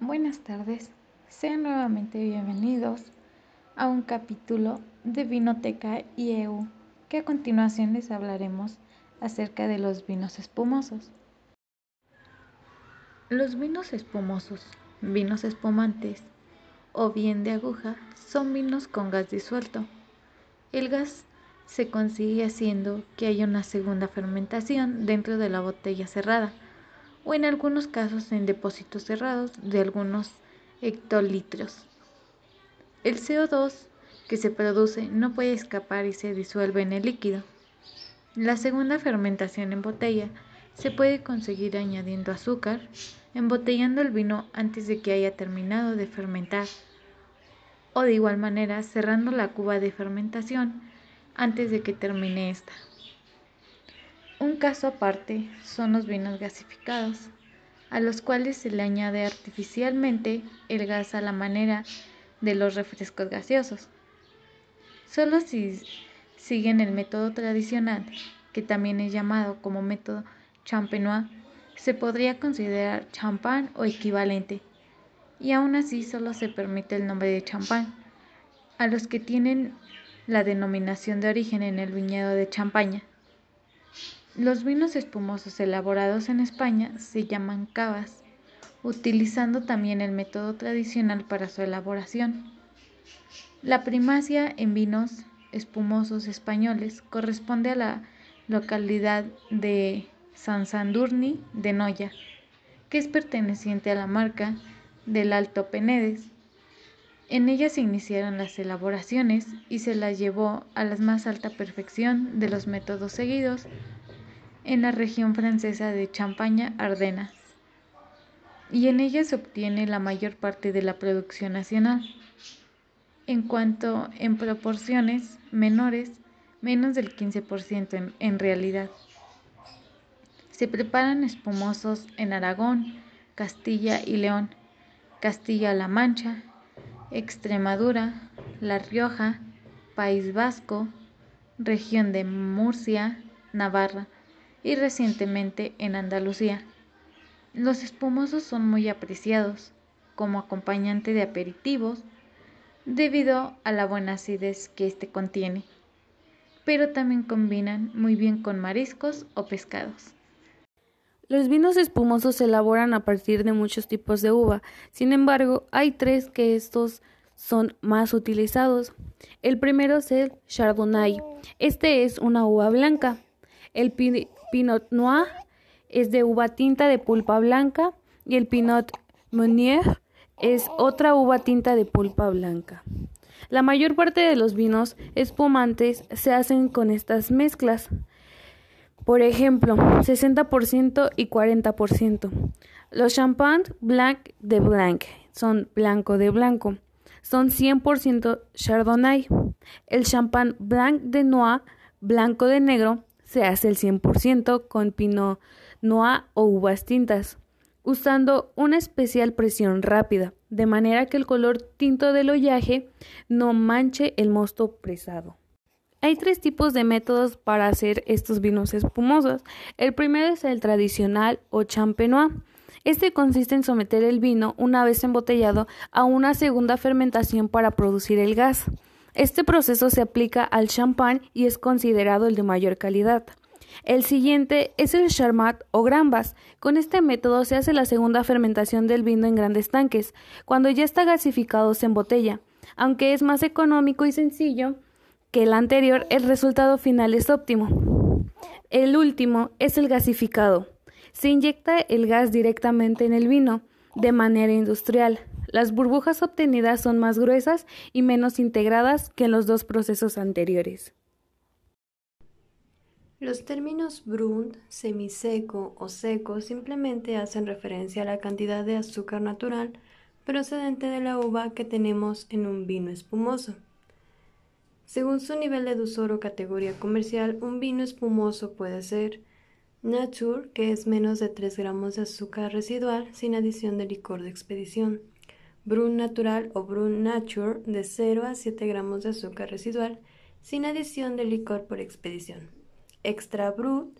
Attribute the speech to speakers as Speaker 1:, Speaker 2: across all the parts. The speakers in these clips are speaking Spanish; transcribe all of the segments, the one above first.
Speaker 1: Buenas tardes, sean nuevamente bienvenidos a un capítulo de Vinoteca y EU, que a continuación les hablaremos acerca de los vinos espumosos. Los vinos espumosos, vinos espumantes o bien de aguja son vinos con gas disuelto. El gas se consigue haciendo que haya una segunda fermentación dentro de la botella cerrada o en algunos casos en depósitos cerrados de algunos hectolitros. El CO2 que se produce no puede escapar y se disuelve en el líquido. La segunda fermentación en botella se puede conseguir añadiendo azúcar, embotellando el vino antes de que haya terminado de fermentar, o de igual manera cerrando la cuba de fermentación antes de que termine esta. Un caso aparte son los vinos gasificados, a los cuales se le añade artificialmente el gas a la manera de los refrescos gaseosos. Solo si siguen el método tradicional, que también es llamado como método champenois, se podría considerar champán o equivalente, y aún así solo se permite el nombre de champán a los que tienen la denominación de origen en el viñedo de Champaña. Los vinos espumosos elaborados en España se llaman cavas, utilizando también el método tradicional para su elaboración. La primacia en vinos espumosos españoles corresponde a la localidad de San Sandurni de Noya, que es perteneciente a la marca del Alto Penedes. En ella se iniciaron las elaboraciones y se las llevó a la más alta perfección de los métodos seguidos en la región francesa de Champaña-Ardenas, y en ella se obtiene la mayor parte de la producción nacional. En cuanto en proporciones menores, menos del 15% en, en realidad. Se preparan espumosos en Aragón, Castilla y León, Castilla-La Mancha, Extremadura, La Rioja, País Vasco, región de Murcia, Navarra, y recientemente en Andalucía. Los espumosos son muy apreciados como acompañante de aperitivos debido a la buena acidez que éste contiene, pero también combinan muy bien con mariscos o pescados.
Speaker 2: Los vinos espumosos se elaboran a partir de muchos tipos de uva, sin embargo, hay tres que estos son más utilizados. El primero es el Chardonnay. Este es una uva blanca. El Pinot Noir es de uva tinta de pulpa blanca y el Pinot Meunier es otra uva tinta de pulpa blanca. La mayor parte de los vinos espumantes se hacen con estas mezclas. Por ejemplo, 60% y 40%. Los champagne blanc de blanc son blanco de blanco. Son 100% chardonnay. El champagne blanc de noir, blanco de negro, se hace el 100% con Pinot Noir o uvas tintas, usando una especial presión rápida, de manera que el color tinto del hollaje no manche el mosto presado. Hay tres tipos de métodos para hacer estos vinos espumosos. El primero es el tradicional o champenois. Este consiste en someter el vino, una vez embotellado, a una segunda fermentación para producir el gas. Este proceso se aplica al champán y es considerado el de mayor calidad. El siguiente es el Charmat o Grambas. Con este método se hace la segunda fermentación del vino en grandes tanques. Cuando ya está gasificado se embotella. Aunque es más económico y sencillo que el anterior, el resultado final es óptimo. El último es el gasificado. Se inyecta el gas directamente en el vino de manera industrial. Las burbujas obtenidas son más gruesas y menos integradas que en los dos procesos anteriores.
Speaker 3: Los términos brut, semiseco o seco simplemente hacen referencia a la cantidad de azúcar natural procedente de la uva que tenemos en un vino espumoso. Según su nivel de dulzor o categoría comercial, un vino espumoso puede ser Nature, que es menos de 3 gramos de azúcar residual sin adición de licor de expedición. Brun natural o Brun Nature de 0 a 7 gramos de azúcar residual sin adición de licor por expedición. Extra Brut,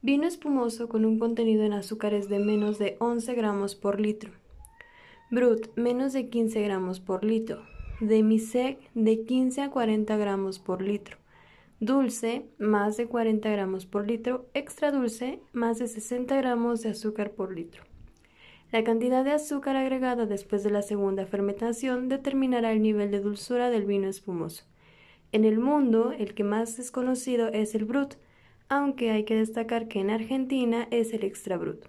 Speaker 3: vino espumoso con un contenido en azúcares de menos de 11 gramos por litro. Brut, menos de 15 gramos por litro. Demisec, de 15 a 40 gramos por litro. Dulce, más de 40 gramos por litro. Extra dulce, más de 60 gramos de azúcar por litro. La cantidad de azúcar agregada después de la segunda fermentación determinará el nivel de dulzura del vino espumoso. En el mundo, el que más es conocido es el Brut, aunque hay que destacar que en Argentina es el Extra Brut.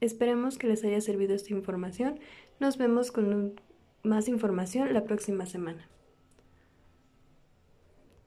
Speaker 3: Esperemos que les haya servido esta información. Nos vemos con más información la próxima semana.